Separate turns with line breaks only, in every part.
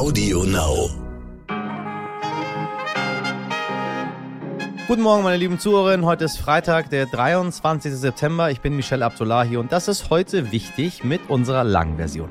Audio Now.
Guten Morgen, meine lieben Zuhörerinnen. Heute ist Freitag, der 23. September. Ich bin Michelle Abdullahi und das ist heute wichtig mit unserer langen Version.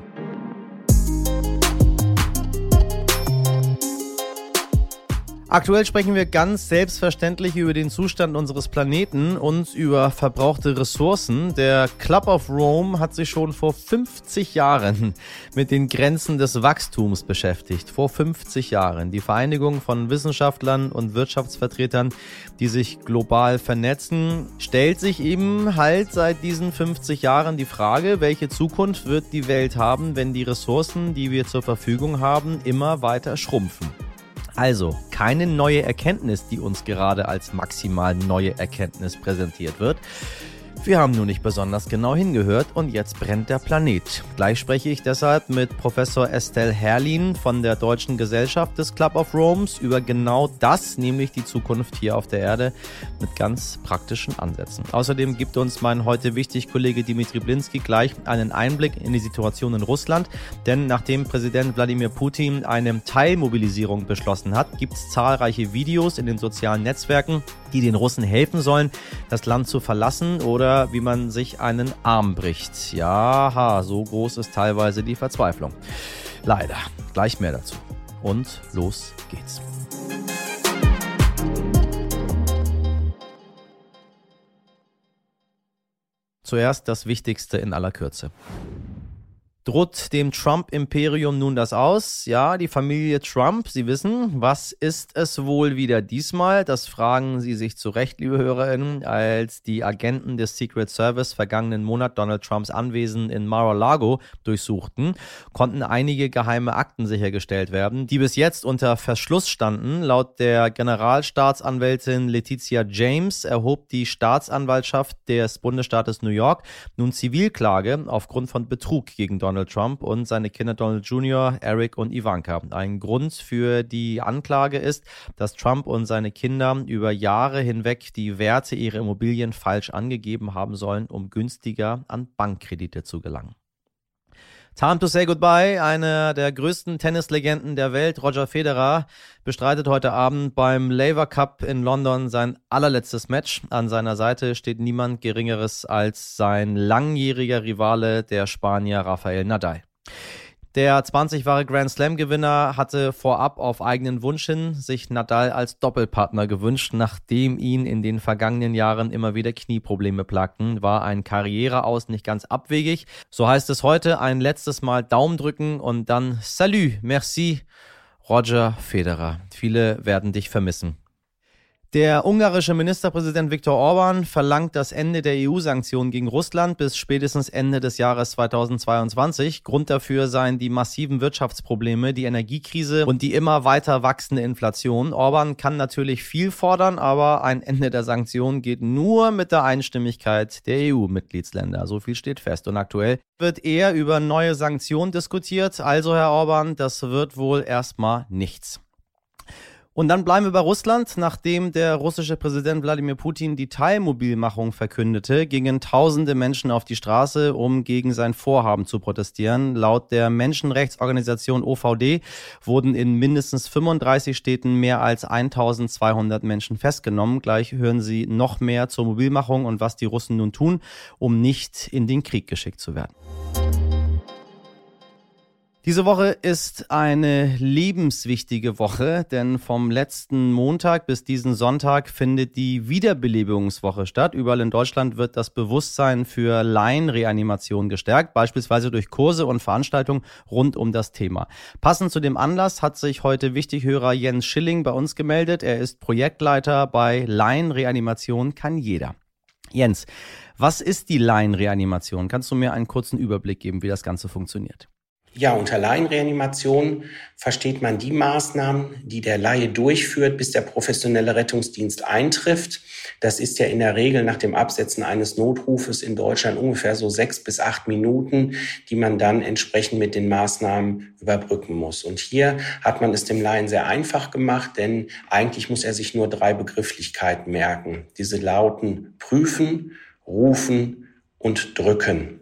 Aktuell sprechen wir ganz selbstverständlich über den Zustand unseres Planeten und über verbrauchte Ressourcen. Der Club of Rome hat sich schon vor 50 Jahren mit den Grenzen des Wachstums beschäftigt. Vor 50 Jahren. Die Vereinigung von Wissenschaftlern und Wirtschaftsvertretern, die sich global vernetzen, stellt sich eben halt seit diesen 50 Jahren die Frage, welche Zukunft wird die Welt haben, wenn die Ressourcen, die wir zur Verfügung haben, immer weiter schrumpfen. Also keine neue Erkenntnis, die uns gerade als maximal neue Erkenntnis präsentiert wird. Wir haben nur nicht besonders genau hingehört und jetzt brennt der Planet. Gleich spreche ich deshalb mit Professor Estelle Herrlin von der Deutschen Gesellschaft des Club of Romes über genau das, nämlich die Zukunft hier auf der Erde mit ganz praktischen Ansätzen. Außerdem gibt uns mein heute wichtig Kollege Dimitri Blinski gleich einen Einblick in die Situation in Russland, denn nachdem Präsident Wladimir Putin eine Teilmobilisierung beschlossen hat, gibt es zahlreiche Videos in den sozialen Netzwerken, die den Russen helfen sollen, das Land zu verlassen oder wie man sich einen Arm bricht. Ja, so groß ist teilweise die Verzweiflung. Leider. Gleich mehr dazu. Und los geht's. Zuerst das Wichtigste in aller Kürze. Droht dem Trump-Imperium nun das aus? Ja, die Familie Trump, Sie wissen, was ist es wohl wieder diesmal? Das fragen Sie sich zu Recht, liebe Hörerinnen, als die Agenten des Secret Service vergangenen Monat Donald Trumps Anwesen in Mar-a-Lago durchsuchten, konnten einige geheime Akten sichergestellt werden, die bis jetzt unter Verschluss standen. Laut der Generalstaatsanwältin Letizia James erhob die Staatsanwaltschaft des Bundesstaates New York nun Zivilklage aufgrund von Betrug gegen Donald Donald Trump und seine Kinder Donald Jr., Eric und Ivanka. Ein Grund für die Anklage ist, dass Trump und seine Kinder über Jahre hinweg die Werte ihrer Immobilien falsch angegeben haben sollen, um günstiger an Bankkredite zu gelangen. Time to say goodbye. Einer der größten Tennislegenden der Welt, Roger Federer, bestreitet heute Abend beim Laver Cup in London sein allerletztes Match. An seiner Seite steht niemand Geringeres als sein langjähriger Rivale, der Spanier Rafael Nadal. Der 20-fache Grand Slam-Gewinner hatte vorab auf eigenen Wunsch hin sich Nadal als Doppelpartner gewünscht, nachdem ihn in den vergangenen Jahren immer wieder Knieprobleme plagten, war ein Karriereaus nicht ganz abwegig. So heißt es heute ein letztes Mal Daumen drücken und dann Salut, merci, Roger Federer. Viele werden dich vermissen. Der ungarische Ministerpräsident Viktor Orban verlangt das Ende der EU-Sanktionen gegen Russland bis spätestens Ende des Jahres 2022. Grund dafür seien die massiven Wirtschaftsprobleme, die Energiekrise und die immer weiter wachsende Inflation. Orban kann natürlich viel fordern, aber ein Ende der Sanktionen geht nur mit der Einstimmigkeit der EU-Mitgliedsländer. So viel steht fest. Und aktuell wird eher über neue Sanktionen diskutiert. Also, Herr Orban, das wird wohl erstmal nichts. Und dann bleiben wir bei Russland. Nachdem der russische Präsident Wladimir Putin die Teilmobilmachung verkündete, gingen tausende Menschen auf die Straße, um gegen sein Vorhaben zu protestieren. Laut der Menschenrechtsorganisation OVD wurden in mindestens 35 Städten mehr als 1200 Menschen festgenommen. Gleich hören Sie noch mehr zur Mobilmachung und was die Russen nun tun, um nicht in den Krieg geschickt zu werden. Diese Woche ist eine lebenswichtige Woche, denn vom letzten Montag bis diesen Sonntag findet die Wiederbelebungswoche statt. Überall in Deutschland wird das Bewusstsein für Laienreanimation gestärkt, beispielsweise durch Kurse und Veranstaltungen rund um das Thema. Passend zu dem Anlass hat sich heute Wichtighörer Jens Schilling bei uns gemeldet. Er ist Projektleiter bei Laienreanimation kann jeder. Jens, was ist die Laienreanimation? Kannst du mir einen kurzen Überblick geben, wie das Ganze funktioniert?
Ja, unter Laienreanimation versteht man die Maßnahmen, die der Laie durchführt, bis der professionelle Rettungsdienst eintrifft. Das ist ja in der Regel nach dem Absetzen eines Notrufes in Deutschland ungefähr so sechs bis acht Minuten, die man dann entsprechend mit den Maßnahmen überbrücken muss. Und hier hat man es dem Laien sehr einfach gemacht, denn eigentlich muss er sich nur drei Begrifflichkeiten merken. Diese lauten prüfen, rufen und drücken.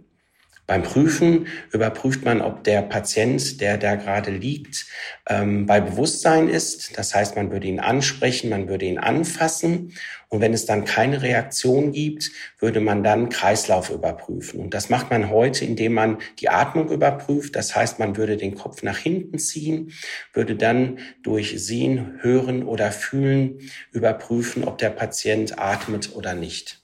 Beim Prüfen überprüft man, ob der Patient, der da gerade liegt, ähm, bei Bewusstsein ist. Das heißt, man würde ihn ansprechen, man würde ihn anfassen. Und wenn es dann keine Reaktion gibt, würde man dann Kreislauf überprüfen. Und das macht man heute, indem man die Atmung überprüft. Das heißt, man würde den Kopf nach hinten ziehen, würde dann durch Sehen, Hören oder Fühlen überprüfen, ob der Patient atmet oder nicht.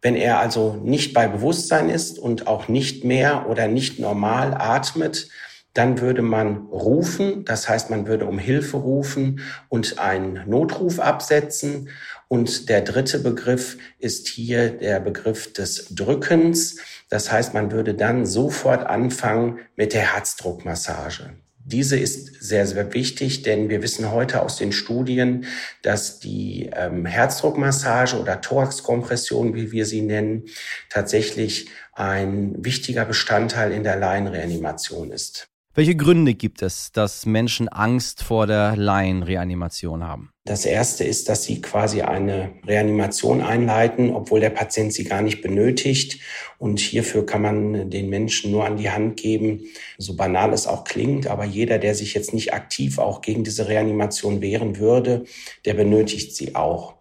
Wenn er also nicht bei Bewusstsein ist und auch nicht mehr oder nicht normal atmet, dann würde man rufen, das heißt, man würde um Hilfe rufen und einen Notruf absetzen. Und der dritte Begriff ist hier der Begriff des Drückens. Das heißt, man würde dann sofort anfangen mit der Herzdruckmassage. Diese ist sehr, sehr wichtig, denn wir wissen heute aus den Studien, dass die ähm, Herzdruckmassage oder Thoraxkompression, wie wir sie nennen, tatsächlich ein wichtiger Bestandteil in der Laienreanimation ist.
Welche Gründe gibt es, dass Menschen Angst vor der Laienreanimation haben?
Das erste ist, dass sie quasi eine Reanimation einleiten, obwohl der Patient sie gar nicht benötigt. Und hierfür kann man den Menschen nur an die Hand geben, so banal es auch klingt, aber jeder, der sich jetzt nicht aktiv auch gegen diese Reanimation wehren würde, der benötigt sie auch.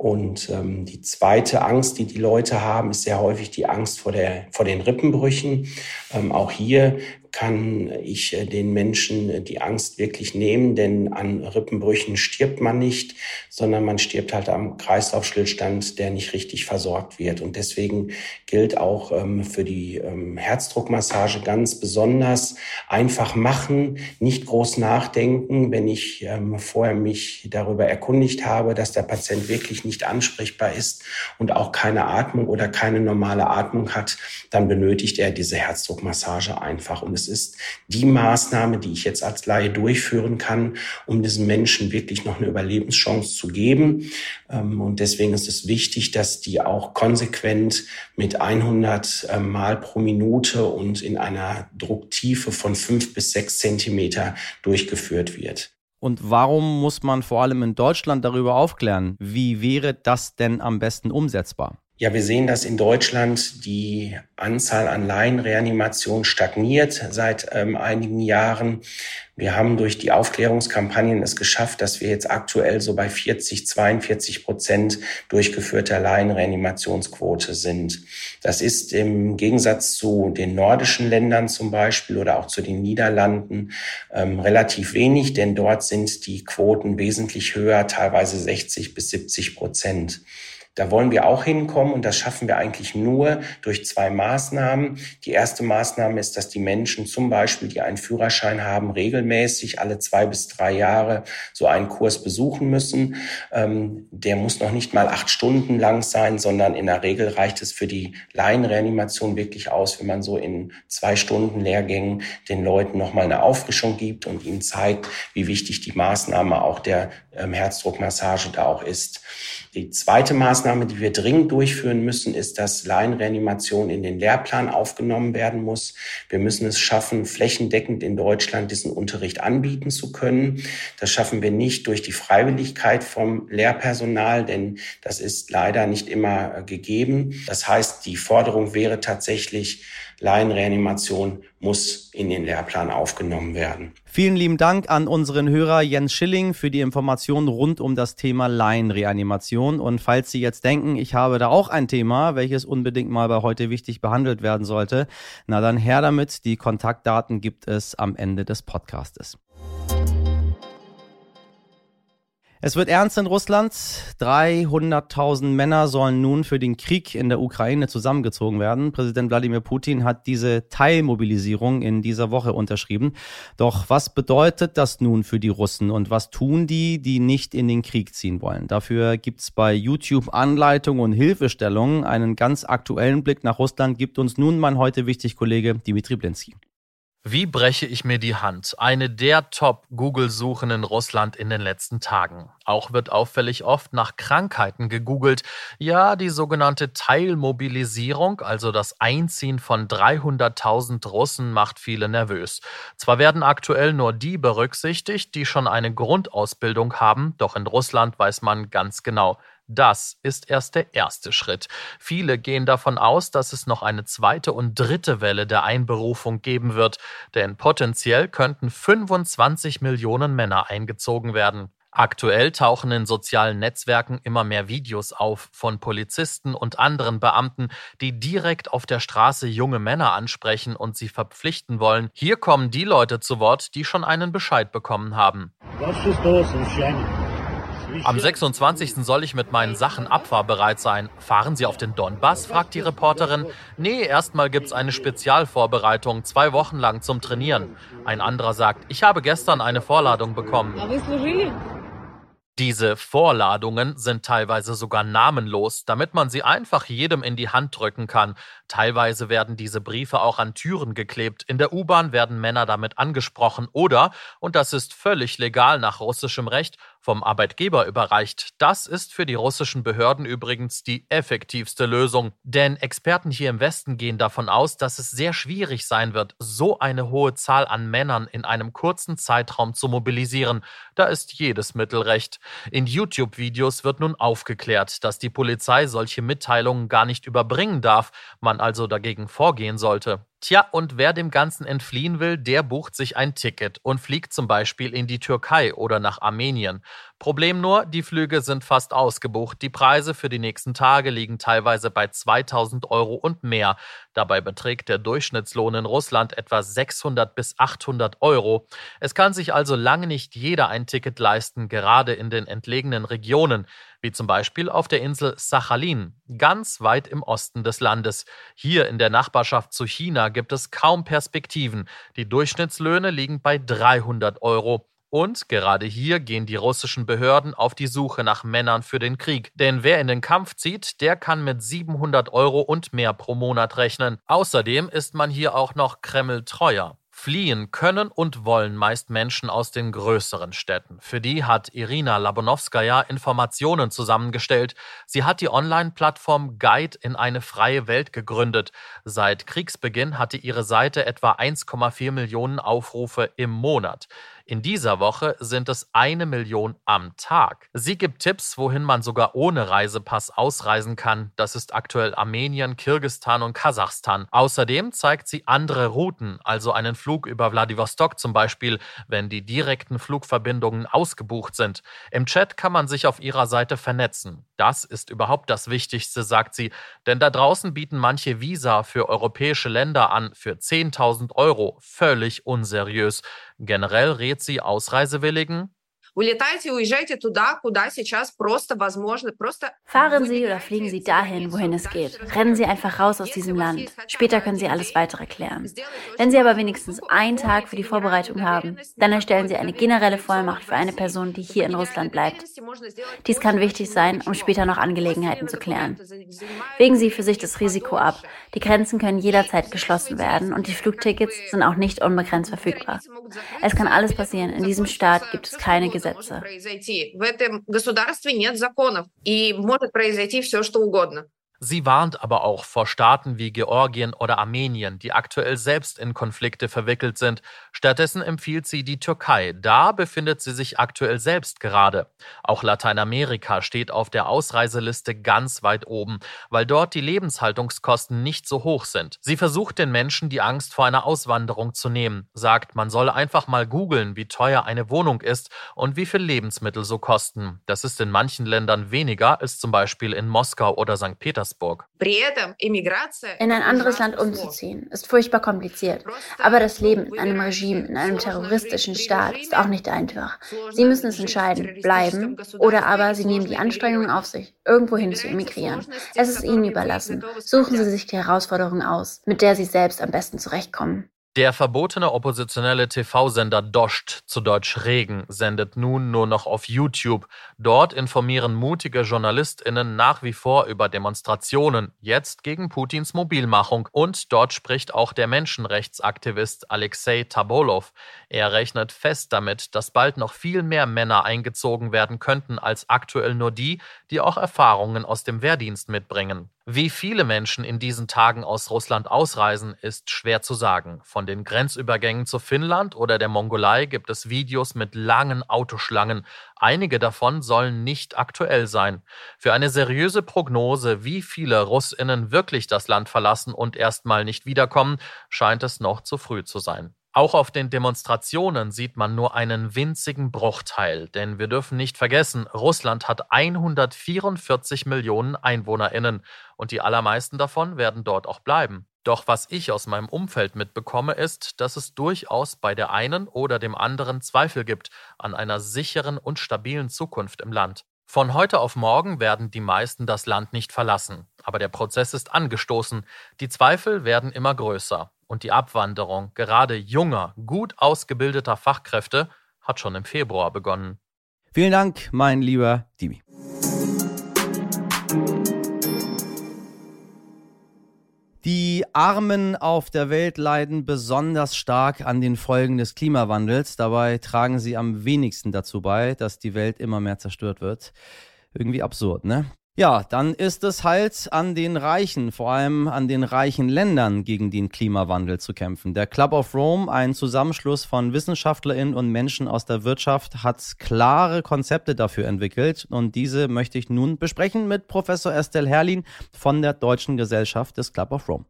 Und ähm, die zweite Angst, die die Leute haben, ist sehr häufig die Angst vor, der, vor den Rippenbrüchen. Ähm, auch hier kann ich äh, den Menschen äh, die Angst wirklich nehmen, denn an Rippenbrüchen stirbt man nicht, sondern man stirbt halt am Kreislaufstillstand, der nicht richtig versorgt wird. Und deswegen gilt auch ähm, für die ähm, Herzdruckmassage ganz besonders einfach machen, nicht groß nachdenken, wenn ich ähm, vorher mich darüber erkundigt habe, dass der Patient wirklich nicht ansprechbar ist und auch keine Atmung oder keine normale Atmung hat, dann benötigt er diese Herzdruckmassage einfach. Und es ist die Maßnahme, die ich jetzt als Laie durchführen kann, um diesen Menschen wirklich noch eine Überlebenschance zu geben. Ähm, und deswegen ist es wichtig, dass die auch konsequent mit 100 ähm, Mal pro Minute und in einer Drucktiefe von fünf bis sechs Zentimeter durchgeführt wird.
Und warum muss man vor allem in Deutschland darüber aufklären? Wie wäre das denn am besten umsetzbar?
Ja, wir sehen, dass in Deutschland die Anzahl an Laienreanimationen stagniert seit ähm, einigen Jahren. Wir haben durch die Aufklärungskampagnen es geschafft, dass wir jetzt aktuell so bei 40, 42 Prozent durchgeführter Laienreanimationsquote sind. Das ist im Gegensatz zu den nordischen Ländern zum Beispiel oder auch zu den Niederlanden ähm, relativ wenig, denn dort sind die Quoten wesentlich höher, teilweise 60 bis 70 Prozent. Da wollen wir auch hinkommen und das schaffen wir eigentlich nur durch zwei Maßnahmen. Die erste Maßnahme ist, dass die Menschen zum Beispiel, die einen Führerschein haben, regelmäßig alle zwei bis drei Jahre so einen Kurs besuchen müssen. Ähm, der muss noch nicht mal acht Stunden lang sein, sondern in der Regel reicht es für die Laienreanimation wirklich aus, wenn man so in zwei Stunden Lehrgängen den Leuten nochmal eine Auffrischung gibt und ihnen zeigt, wie wichtig die Maßnahme auch der ähm, Herzdruckmassage da auch ist. Die zweite Maßnahme, die wir dringend durchführen müssen, ist, dass Laienreanimation in den Lehrplan aufgenommen werden muss. Wir müssen es schaffen, flächendeckend in Deutschland diesen Unterricht anbieten zu können. Das schaffen wir nicht durch die Freiwilligkeit vom Lehrpersonal, denn das ist leider nicht immer gegeben. Das heißt, die Forderung wäre tatsächlich, Laienreanimation muss in den Lehrplan aufgenommen werden.
Vielen lieben Dank an unseren Hörer Jens Schilling für die Informationen rund um das Thema Laienreanimation. Und falls Sie jetzt denken, ich habe da auch ein Thema, welches unbedingt mal bei heute wichtig behandelt werden sollte, na dann her damit. Die Kontaktdaten gibt es am Ende des Podcastes. Es wird ernst in Russland. 300.000 Männer sollen nun für den Krieg in der Ukraine zusammengezogen werden. Präsident Wladimir Putin hat diese Teilmobilisierung in dieser Woche unterschrieben. Doch was bedeutet das nun für die Russen und was tun die, die nicht in den Krieg ziehen wollen? Dafür gibt's bei YouTube Anleitungen und Hilfestellungen. Einen ganz aktuellen Blick nach Russland gibt uns nun mein heute wichtig Kollege Dimitri Blinski.
Wie breche ich mir die Hand? Eine der Top-Google-Suchen in Russland in den letzten Tagen. Auch wird auffällig oft nach Krankheiten gegoogelt. Ja, die sogenannte Teilmobilisierung, also das Einziehen von 300.000 Russen, macht viele nervös. Zwar werden aktuell nur die berücksichtigt, die schon eine Grundausbildung haben, doch in Russland weiß man ganz genau, Das ist erst der erste Schritt. Viele gehen davon aus, dass es noch eine zweite und dritte Welle der Einberufung geben wird, denn potenziell könnten 25 Millionen Männer eingezogen werden. Aktuell tauchen in sozialen Netzwerken immer mehr Videos auf von Polizisten und anderen Beamten, die direkt auf der Straße junge Männer ansprechen und sie verpflichten wollen. Hier kommen die Leute zu Wort, die schon einen Bescheid bekommen haben. Am 26. soll ich mit meinen Sachen abfahrbereit sein. Fahren Sie auf den Donbass? fragt die Reporterin. Nee, erstmal gibt's eine Spezialvorbereitung, zwei Wochen lang zum Trainieren. Ein anderer sagt, ich habe gestern eine Vorladung bekommen. Diese Vorladungen sind teilweise sogar namenlos, damit man sie einfach jedem in die Hand drücken kann. Teilweise werden diese Briefe auch an Türen geklebt. In der U-Bahn werden Männer damit angesprochen oder, und das ist völlig legal nach russischem Recht, vom Arbeitgeber überreicht. Das ist für die russischen Behörden übrigens die effektivste Lösung. Denn Experten hier im Westen gehen davon aus, dass es sehr schwierig sein wird, so eine hohe Zahl an Männern in einem kurzen Zeitraum zu mobilisieren. Da ist jedes Mittel recht. In YouTube-Videos wird nun aufgeklärt, dass die Polizei solche Mitteilungen gar nicht überbringen darf, man also dagegen vorgehen sollte. Tja, und wer dem Ganzen entfliehen will, der bucht sich ein Ticket und fliegt zum Beispiel in die Türkei oder nach Armenien. Problem nur, die Flüge sind fast ausgebucht. Die Preise für die nächsten Tage liegen teilweise bei 2000 Euro und mehr. Dabei beträgt der Durchschnittslohn in Russland etwa 600 bis 800 Euro. Es kann sich also lange nicht jeder ein Ticket leisten, gerade in den entlegenen Regionen wie zum Beispiel auf der Insel Sachalin, ganz weit im Osten des Landes. Hier in der Nachbarschaft zu China gibt es kaum Perspektiven. Die Durchschnittslöhne liegen bei 300 Euro. Und gerade hier gehen die russischen Behörden auf die Suche nach Männern für den Krieg. Denn wer in den Kampf zieht, der kann mit 700 Euro und mehr pro Monat rechnen. Außerdem ist man hier auch noch Kreml treuer. Fliehen können und wollen meist Menschen aus den größeren Städten. Für die hat Irina Labonowskaja Informationen zusammengestellt. Sie hat die Online-Plattform Guide in eine freie Welt gegründet. Seit Kriegsbeginn hatte ihre Seite etwa 1,4 Millionen Aufrufe im Monat. In dieser Woche sind es eine Million am Tag. Sie gibt Tipps, wohin man sogar ohne Reisepass ausreisen kann. Das ist aktuell Armenien, Kirgistan und Kasachstan. Außerdem zeigt sie andere Routen, also einen Flug über Wladiwostok zum Beispiel, wenn die direkten Flugverbindungen ausgebucht sind. Im Chat kann man sich auf ihrer Seite vernetzen. Das ist überhaupt das Wichtigste, sagt sie, denn da draußen bieten manche Visa für europäische Länder an für 10.000 Euro. Völlig unseriös. Generell rät sie Ausreisewilligen,
Fahren Sie oder fliegen Sie dahin, wohin es geht. Rennen Sie einfach raus aus diesem Land. Später können Sie alles weitere klären. Wenn Sie aber wenigstens einen Tag für die Vorbereitung haben, dann erstellen Sie eine generelle Vollmacht für eine Person, die hier in Russland bleibt. Dies kann wichtig sein, um später noch Angelegenheiten zu klären. Wägen Sie für sich das Risiko ab. Die Grenzen können jederzeit geschlossen werden und die Flugtickets sind auch nicht unbegrenzt verfügbar. Es kann alles passieren. In diesem Staat gibt es keine обязаться. Может
произойти. В этом государстве нет законов, и может произойти все, что угодно.
Sie warnt aber auch vor Staaten wie Georgien oder Armenien, die aktuell selbst in Konflikte verwickelt sind. Stattdessen empfiehlt sie die Türkei. Da befindet sie sich aktuell selbst gerade. Auch Lateinamerika steht auf der Ausreiseliste ganz weit oben, weil dort die Lebenshaltungskosten nicht so hoch sind. Sie versucht den Menschen die Angst vor einer Auswanderung zu nehmen, sagt, man solle einfach mal googeln, wie teuer eine Wohnung ist und wie viel Lebensmittel so kosten. Das ist in manchen Ländern weniger als zum Beispiel in Moskau oder St. Petersburg. Petersburg.
In ein anderes Land umzuziehen, ist furchtbar kompliziert. Aber das Leben in einem Regime, in einem terroristischen Staat ist auch nicht einfach. Sie müssen es entscheiden, bleiben oder aber Sie nehmen die Anstrengungen auf sich, irgendwohin zu emigrieren. Es ist Ihnen überlassen. Suchen Sie sich die Herausforderung aus, mit der Sie selbst am besten zurechtkommen.
Der verbotene oppositionelle TV-Sender Dost, zu Deutsch Regen, sendet nun nur noch auf YouTube. Dort informieren mutige JournalistInnen nach wie vor über Demonstrationen, jetzt gegen Putins Mobilmachung. Und dort spricht auch der Menschenrechtsaktivist Alexei Tabolov. Er rechnet fest damit, dass bald noch viel mehr Männer eingezogen werden könnten als aktuell nur die, die auch Erfahrungen aus dem Wehrdienst mitbringen. Wie viele Menschen in diesen Tagen aus Russland ausreisen, ist schwer zu sagen. Von den Grenzübergängen zu Finnland oder der Mongolei gibt es Videos mit langen Autoschlangen. Einige davon sollen nicht aktuell sein. Für eine seriöse Prognose, wie viele Russinnen wirklich das Land verlassen und erstmal nicht wiederkommen, scheint es noch zu früh zu sein. Auch auf den Demonstrationen sieht man nur einen winzigen Bruchteil, denn wir dürfen nicht vergessen, Russland hat 144 Millionen Einwohnerinnen und die allermeisten davon werden dort auch bleiben. Doch was ich aus meinem Umfeld mitbekomme, ist, dass es durchaus bei der einen oder dem anderen Zweifel gibt an einer sicheren und stabilen Zukunft im Land. Von heute auf morgen werden die meisten das Land nicht verlassen, aber der Prozess ist angestoßen, die Zweifel werden immer größer und die Abwanderung gerade junger, gut ausgebildeter Fachkräfte hat schon im Februar begonnen.
Vielen Dank, mein lieber Dimi. Die Armen auf der Welt leiden besonders stark an den Folgen des Klimawandels. Dabei tragen sie am wenigsten dazu bei, dass die Welt immer mehr zerstört wird. Irgendwie absurd, ne? Ja, dann ist es halt an den Reichen, vor allem an den reichen Ländern gegen den Klimawandel zu kämpfen. Der Club of Rome, ein Zusammenschluss von Wissenschaftlerinnen und Menschen aus der Wirtschaft, hat klare Konzepte dafür entwickelt und diese möchte ich nun besprechen mit Professor Estelle Herrlin von der Deutschen Gesellschaft des Club of Rome.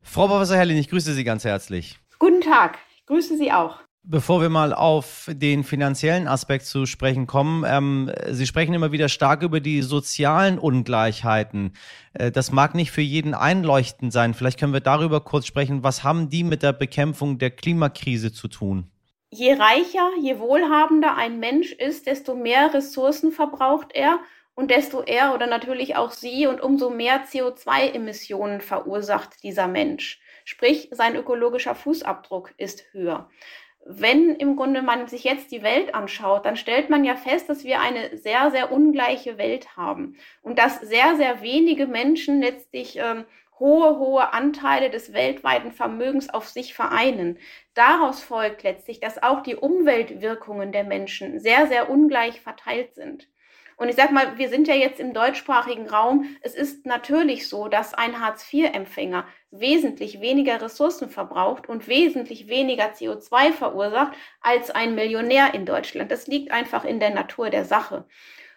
Frau Professor Herrlin, ich grüße Sie ganz herzlich.
Guten Tag, ich grüße Sie auch.
Bevor wir mal auf den finanziellen Aspekt zu sprechen kommen, ähm, Sie sprechen immer wieder stark über die sozialen Ungleichheiten. Äh, das mag nicht für jeden einleuchtend sein. Vielleicht können wir darüber kurz sprechen. Was haben die mit der Bekämpfung der Klimakrise zu tun?
Je reicher, je wohlhabender ein Mensch ist, desto mehr Ressourcen verbraucht er und desto er oder natürlich auch sie und umso mehr CO2-Emissionen verursacht dieser Mensch. Sprich, sein ökologischer Fußabdruck ist höher wenn im Grunde man sich jetzt die Welt anschaut, dann stellt man ja fest, dass wir eine sehr, sehr ungleiche Welt haben und dass sehr, sehr wenige Menschen letztlich ähm, hohe, hohe Anteile des weltweiten Vermögens auf sich vereinen. Daraus folgt letztlich, dass auch die Umweltwirkungen der Menschen sehr, sehr ungleich verteilt sind. Und ich sag mal, wir sind ja jetzt im deutschsprachigen Raum. Es ist natürlich so, dass ein Hartz-IV-Empfänger wesentlich weniger Ressourcen verbraucht und wesentlich weniger CO2 verursacht als ein Millionär in Deutschland. Das liegt einfach in der Natur der Sache.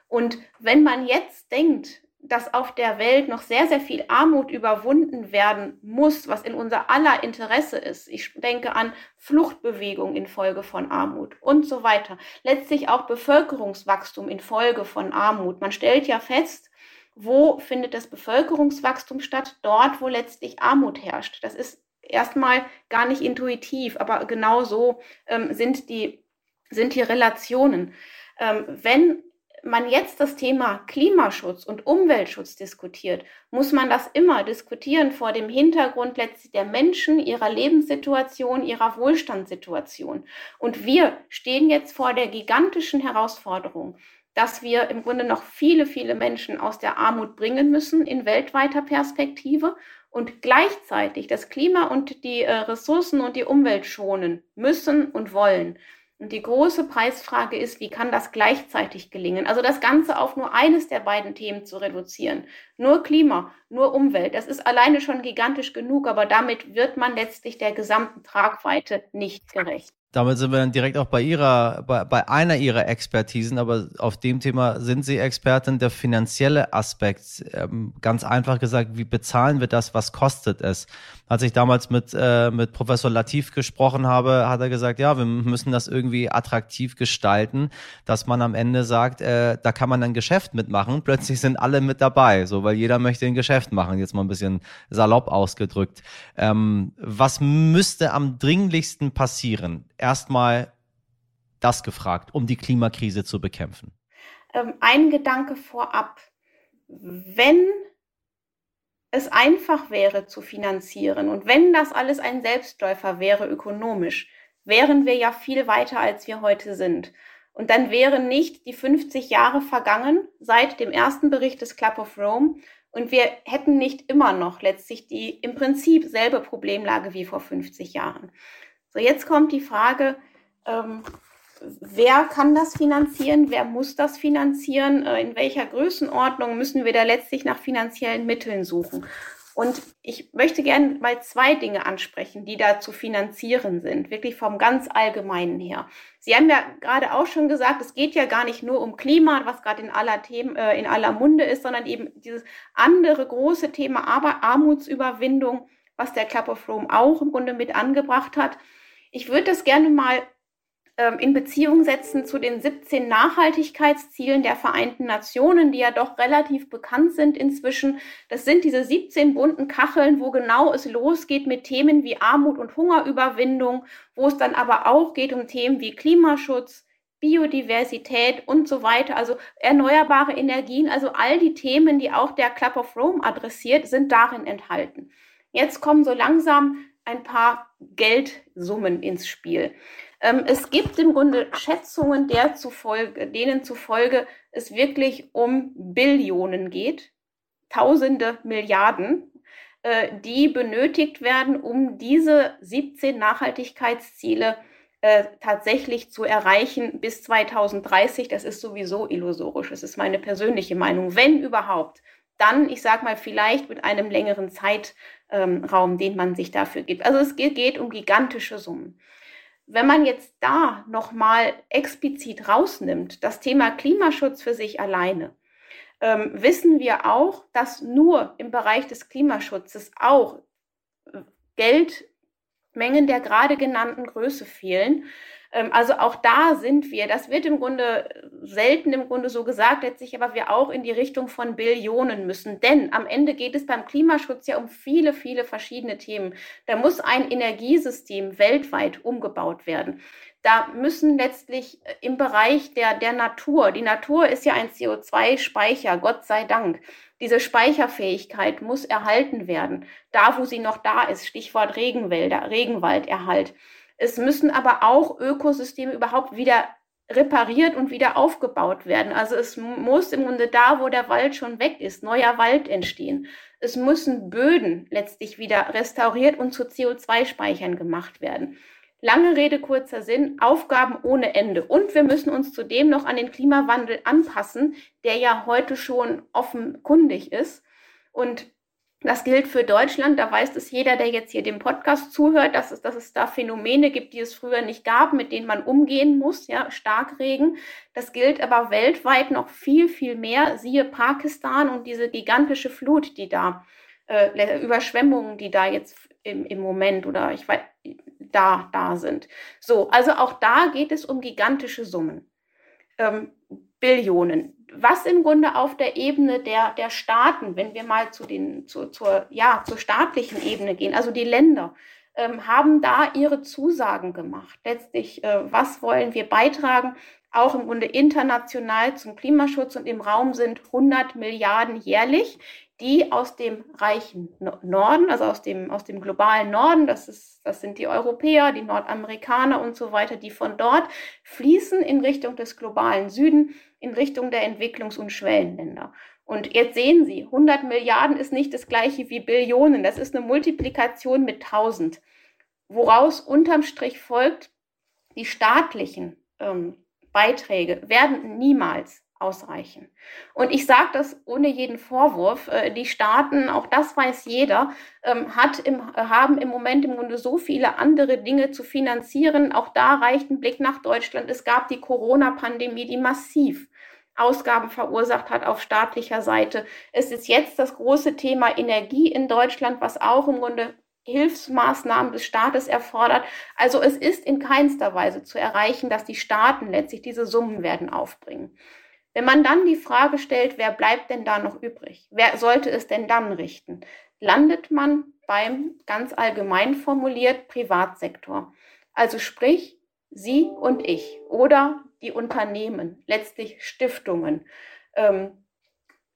Und wenn man jetzt denkt, dass auf der Welt noch sehr, sehr viel Armut überwunden werden muss, was in unser aller Interesse ist. Ich denke an Fluchtbewegung infolge von Armut und so weiter. Letztlich auch Bevölkerungswachstum infolge von Armut. Man stellt ja fest, wo findet das Bevölkerungswachstum statt? Dort, wo letztlich Armut herrscht. Das ist erstmal gar nicht intuitiv, aber genau so ähm, sind, die, sind die Relationen. Ähm, wenn man jetzt das Thema Klimaschutz und Umweltschutz diskutiert, muss man das immer diskutieren vor dem Hintergrund letztlich der Menschen, ihrer Lebenssituation, ihrer Wohlstandssituation. Und wir stehen jetzt vor der gigantischen Herausforderung, dass wir im Grunde noch viele, viele Menschen aus der Armut bringen müssen in weltweiter Perspektive und gleichzeitig das Klima und die äh, Ressourcen und die Umwelt schonen müssen und wollen. Und die große Preisfrage ist, wie kann das gleichzeitig gelingen? Also das Ganze auf nur eines der beiden Themen zu reduzieren. Nur Klima, nur Umwelt. Das ist alleine schon gigantisch genug, aber damit wird man letztlich der gesamten Tragweite nicht gerecht.
Damit sind wir dann direkt auch bei ihrer, bei, bei einer ihrer Expertisen, aber auf dem Thema sind Sie Expertin. Der finanzielle Aspekt, ähm, ganz einfach gesagt, wie bezahlen wir das? Was kostet es? Als ich damals mit, äh, mit Professor Latif gesprochen habe, hat er gesagt, ja, wir müssen das irgendwie attraktiv gestalten, dass man am Ende sagt, äh, da kann man ein Geschäft mitmachen. Plötzlich sind alle mit dabei, so, weil jeder möchte ein Geschäft machen. Jetzt mal ein bisschen salopp ausgedrückt. Ähm, was müsste am dringlichsten passieren? erstmal das gefragt, um die Klimakrise zu bekämpfen?
Ähm, ein Gedanke vorab. Wenn es einfach wäre zu finanzieren und wenn das alles ein Selbstläufer wäre ökonomisch, wären wir ja viel weiter, als wir heute sind. Und dann wären nicht die 50 Jahre vergangen seit dem ersten Bericht des Club of Rome und wir hätten nicht immer noch letztlich die im Prinzip selbe Problemlage wie vor 50 Jahren. So, jetzt kommt die Frage, Ähm, wer kann das finanzieren? Wer muss das finanzieren? Äh, in welcher Größenordnung müssen wir da letztlich nach finanziellen Mitteln suchen? Und ich möchte gerne mal zwei Dinge ansprechen, die da zu finanzieren sind, wirklich vom ganz Allgemeinen her. Sie haben ja gerade auch schon gesagt, es geht ja gar nicht nur um Klima, was gerade in aller Themen, äh, in aller Munde ist, sondern eben dieses andere große Thema aber Armutsüberwindung, was der Club of Rome auch im Grunde mit angebracht hat. Ich würde das gerne mal in Beziehung setzen zu den 17 Nachhaltigkeitszielen der Vereinten Nationen, die ja doch relativ bekannt sind inzwischen. Das sind diese 17 bunten Kacheln, wo genau es losgeht mit Themen wie Armut und Hungerüberwindung, wo es dann aber auch geht um Themen wie Klimaschutz, Biodiversität und so weiter, also erneuerbare Energien, also all die Themen, die auch der Club of Rome adressiert, sind darin enthalten. Jetzt kommen so langsam ein paar Geldsummen ins Spiel. Ähm, es gibt im Grunde Schätzungen, der zufolge, denen zufolge es wirklich um Billionen geht, Tausende Milliarden, äh, die benötigt werden, um diese 17 Nachhaltigkeitsziele äh, tatsächlich zu erreichen bis 2030. Das ist sowieso illusorisch. Das ist meine persönliche Meinung. Wenn überhaupt, dann, ich sage mal, vielleicht mit einem längeren Zeitraum, den man sich dafür gibt. Also es geht um gigantische Summen. Wenn man jetzt da nochmal explizit rausnimmt, das Thema Klimaschutz für sich alleine, ähm, wissen wir auch, dass nur im Bereich des Klimaschutzes auch äh, Geldmengen der gerade genannten Größe fehlen, also auch da sind wir. Das wird im Grunde selten im Grunde so gesagt, letztlich aber wir auch in die Richtung von Billionen müssen. Denn am Ende geht es beim Klimaschutz ja um viele, viele verschiedene Themen. Da muss ein Energiesystem weltweit umgebaut werden. Da müssen letztlich äh, im Bereich der, der Natur, die Natur ist ja ein CO2-Speicher, Gott sei Dank. Diese Speicherfähigkeit muss erhalten werden. Da, wo sie noch da ist, Stichwort Regenwälder, Regenwalderhalt. Es müssen aber auch Ökosysteme überhaupt wieder repariert und wieder aufgebaut werden. Also es muss im Grunde da, wo der Wald schon weg ist, neuer Wald entstehen. Es müssen Böden letztlich wieder restauriert und zu CO2-Speichern gemacht werden. Lange Rede, kurzer Sinn, Aufgaben ohne Ende. Und wir müssen uns zudem noch an den Klimawandel anpassen, der ja heute schon offenkundig ist. Und das gilt für Deutschland. Da weiß es jeder, der jetzt hier dem Podcast zuhört, dass es, dass es da Phänomene gibt, die es früher nicht gab, mit denen man umgehen muss. Ja, Starkregen. Das gilt aber weltweit noch viel, viel mehr. Siehe Pakistan und diese gigantische Flut, die da, äh, Überschwemmungen, die da jetzt im, im Moment oder ich weiß, da, da sind. So, also auch da geht es um gigantische Summen. Ähm, Billionen was im Grunde auf der Ebene der, der Staaten, wenn wir mal zu den, zu, zur, ja, zur staatlichen Ebene gehen, also die Länder, ähm, haben da ihre Zusagen gemacht. Letztlich, äh, was wollen wir beitragen? Auch im Grunde international zum Klimaschutz und im Raum sind 100 Milliarden jährlich, die aus dem reichen Norden, also aus dem, aus dem globalen Norden, das, ist, das sind die Europäer, die Nordamerikaner und so weiter, die von dort fließen in Richtung des globalen Süden in Richtung der Entwicklungs- und Schwellenländer. Und jetzt sehen Sie, 100 Milliarden ist nicht das gleiche wie Billionen. Das ist eine Multiplikation mit 1000. Woraus unterm Strich folgt, die staatlichen ähm, Beiträge werden niemals ausreichen. Und ich sage das ohne jeden Vorwurf. Äh, die Staaten, auch das weiß jeder, ähm, hat im, haben im Moment im Grunde so viele andere Dinge zu finanzieren. Auch da reicht ein Blick nach Deutschland. Es gab die Corona-Pandemie, die massiv Ausgaben verursacht hat auf staatlicher Seite. Es ist jetzt das große Thema Energie in Deutschland, was auch im Grunde Hilfsmaßnahmen des Staates erfordert. Also es ist in keinster Weise zu erreichen, dass die Staaten letztlich diese Summen werden aufbringen. Wenn man dann die Frage stellt, wer bleibt denn da noch übrig? Wer sollte es denn dann richten? Landet man beim ganz allgemein formuliert Privatsektor. Also sprich, Sie und ich oder die Unternehmen, letztlich Stiftungen, ähm,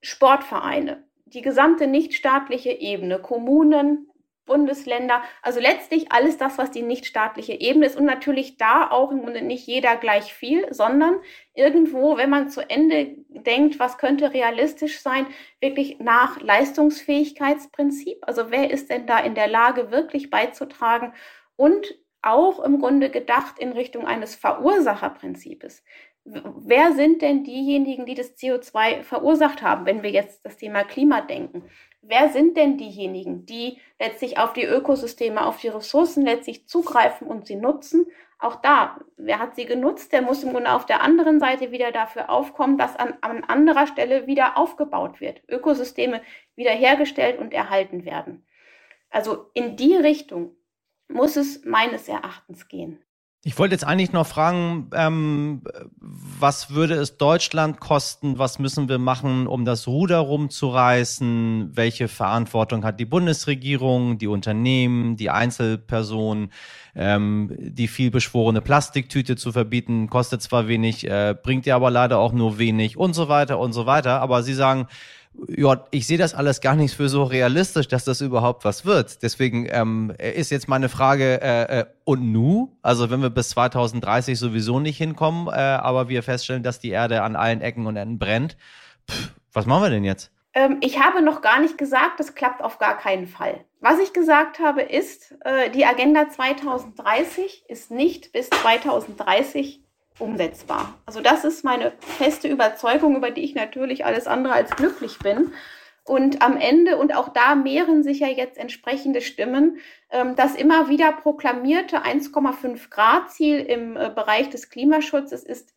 Sportvereine, die gesamte nichtstaatliche Ebene, Kommunen, Bundesländer, also letztlich alles das, was die nichtstaatliche Ebene ist und natürlich da auch im Grunde nicht jeder gleich viel, sondern irgendwo, wenn man zu Ende denkt, was könnte realistisch sein, wirklich nach Leistungsfähigkeitsprinzip, also wer ist denn da in der Lage wirklich beizutragen und auch im Grunde gedacht in Richtung eines Verursacherprinzips. Wer sind denn diejenigen, die das CO2 verursacht haben, wenn wir jetzt das Thema Klima denken? Wer sind denn diejenigen, die letztlich auf die Ökosysteme, auf die Ressourcen letztlich zugreifen und sie nutzen? Auch da, wer hat sie genutzt, der muss im Grunde auf der anderen Seite wieder dafür aufkommen, dass an, an anderer Stelle wieder aufgebaut wird, Ökosysteme wiederhergestellt und erhalten werden. Also in die Richtung muss es meines Erachtens gehen.
Ich wollte jetzt eigentlich noch fragen, ähm, was würde es Deutschland kosten? Was müssen wir machen, um das Ruder rumzureißen? Welche Verantwortung hat die Bundesregierung, die Unternehmen, die Einzelpersonen? Ähm, die vielbeschworene Plastiktüte zu verbieten, kostet zwar wenig, äh, bringt ja aber leider auch nur wenig und so weiter und so weiter. Aber Sie sagen, ja, ich sehe das alles gar nicht für so realistisch, dass das überhaupt was wird. Deswegen ähm, ist jetzt meine Frage, äh, äh, und nu? Also wenn wir bis 2030 sowieso nicht hinkommen, äh, aber wir feststellen, dass die Erde an allen Ecken und Enden brennt, pff, was machen wir denn jetzt?
Ähm, ich habe noch gar nicht gesagt, das klappt auf gar keinen Fall. Was ich gesagt habe, ist, äh, die Agenda 2030 ist nicht bis 2030 umsetzbar. Also das ist meine feste Überzeugung, über die ich natürlich alles andere als glücklich bin. Und am Ende, und auch da mehren sich ja jetzt entsprechende Stimmen, ähm, das immer wieder proklamierte 1,5 Grad Ziel im äh, Bereich des Klimaschutzes ist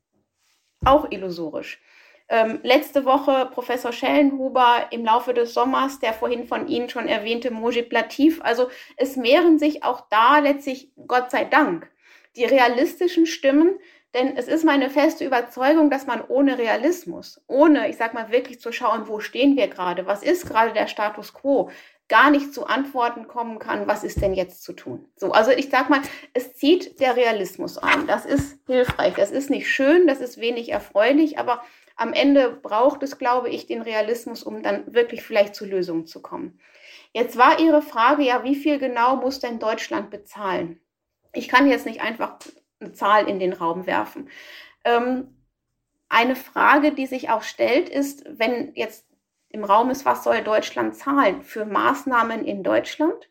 auch illusorisch. Ähm, letzte Woche Professor Schellenhuber im Laufe des Sommers, der vorhin von Ihnen schon erwähnte Mojib Latif. Also es mehren sich auch da letztlich, Gott sei Dank, die realistischen Stimmen, denn es ist meine feste Überzeugung, dass man ohne Realismus, ohne, ich sag mal, wirklich zu schauen, wo stehen wir gerade, was ist gerade der Status quo, gar nicht zu Antworten kommen kann, was ist denn jetzt zu tun. So, also ich sag mal, es zieht der Realismus ein. Das ist hilfreich. Das ist nicht schön, das ist wenig erfreulich, aber am Ende braucht es, glaube ich, den Realismus, um dann wirklich vielleicht zu Lösungen zu kommen. Jetzt war Ihre Frage ja, wie viel genau muss denn Deutschland bezahlen? Ich kann jetzt nicht einfach eine Zahl in den Raum werfen. Ähm, eine Frage, die sich auch stellt, ist, wenn jetzt im Raum ist, was soll Deutschland zahlen für Maßnahmen in Deutschland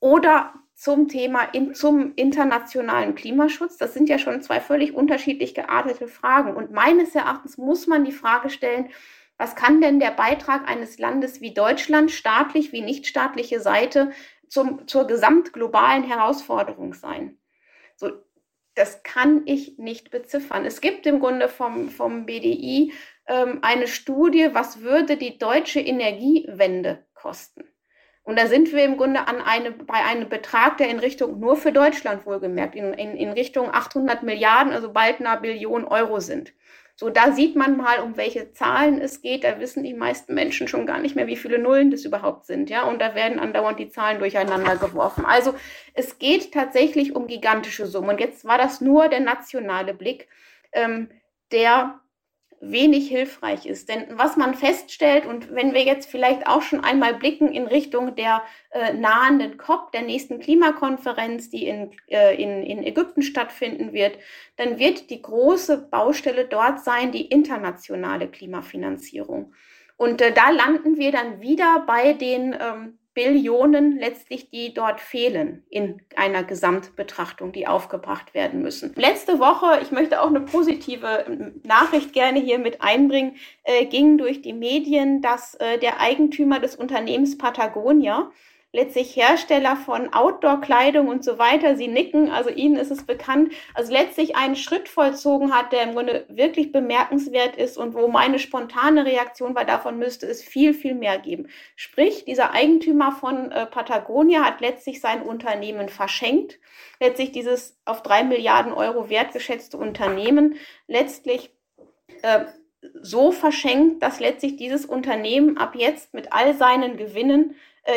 oder zum Thema in, zum internationalen Klimaschutz? Das sind ja schon zwei völlig unterschiedlich geartete Fragen. Und meines Erachtens muss man die Frage stellen, was kann denn der Beitrag eines Landes wie Deutschland, staatlich wie nichtstaatliche Seite, zum, zur gesamtglobalen Herausforderung sein? So, das kann ich nicht beziffern. Es gibt im Grunde vom, vom BDI ähm, eine Studie, was würde die deutsche Energiewende kosten. Und da sind wir im Grunde an eine, bei einem Betrag, der in Richtung, nur für Deutschland wohlgemerkt, in, in, in Richtung 800 Milliarden, also bald einer Billion Euro sind. So, da sieht man mal, um welche Zahlen es geht. Da wissen die meisten Menschen schon gar nicht mehr, wie viele Nullen das überhaupt sind. Ja, und da werden andauernd die Zahlen durcheinander geworfen. Also, es geht tatsächlich um gigantische Summen. Und jetzt war das nur der nationale Blick, ähm, der wenig hilfreich ist. Denn was man feststellt, und wenn wir jetzt vielleicht auch schon einmal blicken in Richtung der äh, nahenden COP, der nächsten Klimakonferenz, die in, äh, in, in Ägypten stattfinden wird, dann wird die große Baustelle dort sein, die internationale Klimafinanzierung. Und äh, da landen wir dann wieder bei den ähm, Billionen letztlich, die dort fehlen in einer Gesamtbetrachtung, die aufgebracht werden müssen. Letzte Woche, ich möchte auch eine positive Nachricht gerne hier mit einbringen, äh, ging durch die Medien, dass äh, der Eigentümer des Unternehmens Patagonia letztlich Hersteller von Outdoor-Kleidung und so weiter. Sie nicken, also Ihnen ist es bekannt. Also letztlich einen Schritt vollzogen hat, der im Grunde wirklich bemerkenswert ist und wo meine spontane Reaktion war, davon müsste es viel, viel mehr geben. Sprich, dieser Eigentümer von äh, Patagonia hat letztlich sein Unternehmen verschenkt. Letztlich dieses auf drei Milliarden Euro wertgeschätzte Unternehmen letztlich äh, so verschenkt, dass letztlich dieses Unternehmen ab jetzt mit all seinen Gewinnen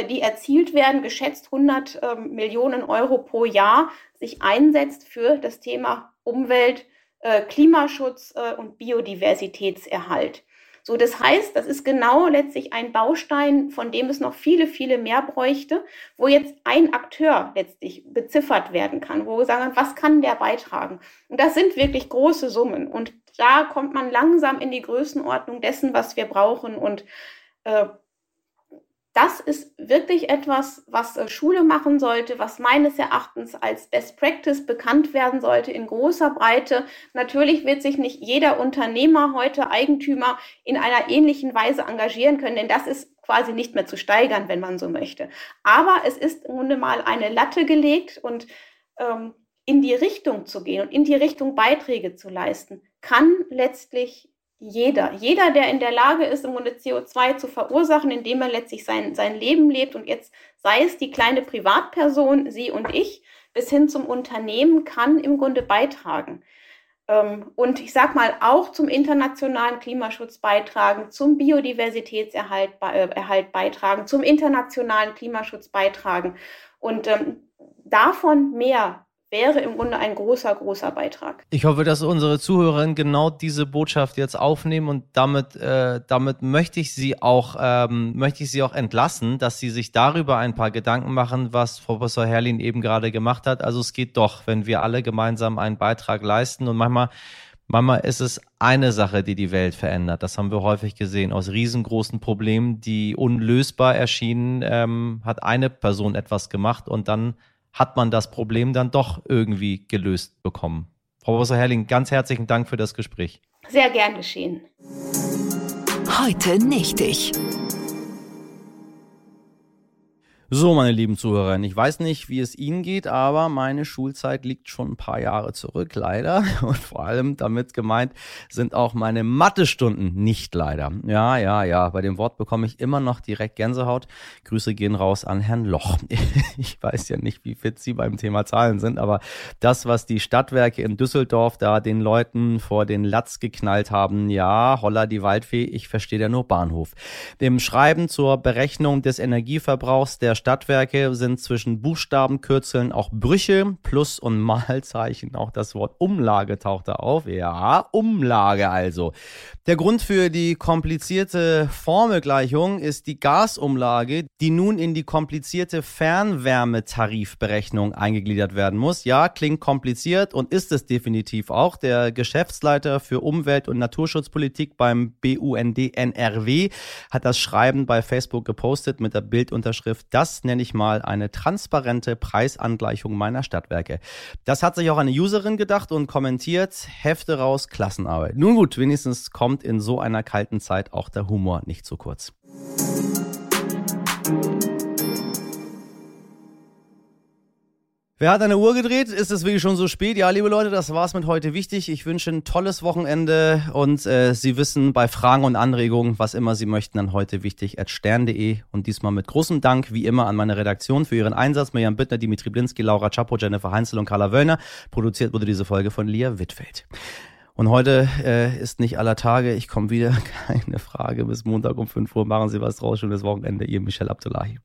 die erzielt werden, geschätzt 100 ähm, Millionen Euro pro Jahr, sich einsetzt für das Thema Umwelt, äh, Klimaschutz äh, und Biodiversitätserhalt. So, das heißt, das ist genau letztlich ein Baustein, von dem es noch viele, viele mehr bräuchte, wo jetzt ein Akteur letztlich beziffert werden kann, wo wir sagen, was kann der beitragen? Und das sind wirklich große Summen. Und da kommt man langsam in die Größenordnung dessen, was wir brauchen. Und äh, das ist wirklich etwas, was äh, Schule machen sollte, was meines Erachtens als Best Practice bekannt werden sollte in großer Breite. Natürlich wird sich nicht jeder Unternehmer heute Eigentümer in einer ähnlichen Weise engagieren können, denn das ist quasi nicht mehr zu steigern, wenn man so möchte. Aber es ist im Grunde mal eine Latte gelegt und ähm, in die Richtung zu gehen und in die Richtung Beiträge zu leisten, kann letztlich jeder, jeder, der in der Lage ist, im Grunde CO2 zu verursachen, indem er letztlich sein, sein Leben lebt und jetzt sei es die kleine Privatperson, Sie und ich, bis hin zum Unternehmen, kann im Grunde beitragen. Ähm, und ich sag mal auch zum internationalen Klimaschutz beitragen, zum Biodiversitätserhalt äh, Erhalt beitragen, zum internationalen Klimaschutz beitragen. Und ähm, davon mehr wäre im Grunde ein großer, großer Beitrag.
Ich hoffe, dass unsere Zuhörerinnen genau diese Botschaft jetzt aufnehmen und damit, äh, damit möchte ich sie auch, ähm, möchte ich sie auch entlassen, dass sie sich darüber ein paar Gedanken machen, was Professor Herrlin eben gerade gemacht hat. Also es geht doch, wenn wir alle gemeinsam einen Beitrag leisten und manchmal ist es eine Sache, die die Welt verändert. Das haben wir häufig gesehen. Aus riesengroßen Problemen, die unlösbar erschienen, ähm, hat eine Person etwas gemacht und dann hat man das Problem dann doch irgendwie gelöst bekommen. Frau Professor Herrling, ganz herzlichen Dank für das Gespräch.
Sehr gern geschehen.
Heute nicht ich.
So, meine lieben Zuhörer, ich weiß nicht, wie es Ihnen geht, aber meine Schulzeit liegt schon ein paar Jahre zurück, leider. Und vor allem damit gemeint sind auch meine Mathestunden nicht leider. Ja, ja, ja, bei dem Wort bekomme ich immer noch direkt Gänsehaut. Grüße gehen raus an Herrn Loch. Ich weiß ja nicht, wie fit Sie beim Thema Zahlen sind, aber das, was die Stadtwerke in Düsseldorf da den Leuten vor den Latz geknallt haben, ja, holla die Waldfee, ich verstehe ja nur Bahnhof. Dem Schreiben zur Berechnung des Energieverbrauchs der Stadtwerke sind zwischen Buchstabenkürzeln auch Brüche, Plus- und Malzeichen. Auch das Wort Umlage taucht da auf. Ja, Umlage also. Der Grund für die komplizierte Formelgleichung ist die Gasumlage, die nun in die komplizierte Fernwärmetarifberechnung eingegliedert werden muss. Ja, klingt kompliziert und ist es definitiv auch. Der Geschäftsleiter für Umwelt- und Naturschutzpolitik beim BUND NRW hat das Schreiben bei Facebook gepostet mit der Bildunterschrift, das nenne ich mal eine transparente Preisangleichung meiner Stadtwerke. Das hat sich auch eine Userin gedacht und kommentiert, Hefte raus, Klassenarbeit. Nun gut, wenigstens kommt in so einer kalten Zeit auch der Humor nicht zu kurz. Wer hat eine Uhr gedreht? Ist es wirklich schon so spät? Ja, liebe Leute, das war's mit heute wichtig. Ich wünsche ein tolles Wochenende und äh, Sie wissen bei Fragen und Anregungen, was immer Sie möchten, dann heute wichtig at stern.de und diesmal mit großem Dank, wie immer, an meine Redaktion für Ihren Einsatz. Mirjam Bittner, Dimitri Blinski, Laura Chapo, Jennifer Heinzel und Carla Wöllner. Produziert wurde diese Folge von Lia Wittfeld. Und heute äh, ist nicht aller Tage. Ich komme wieder. Keine Frage. Bis Montag um 5 Uhr. Machen Sie was draus. Schönes Wochenende. Ihr Michel Abdullahi.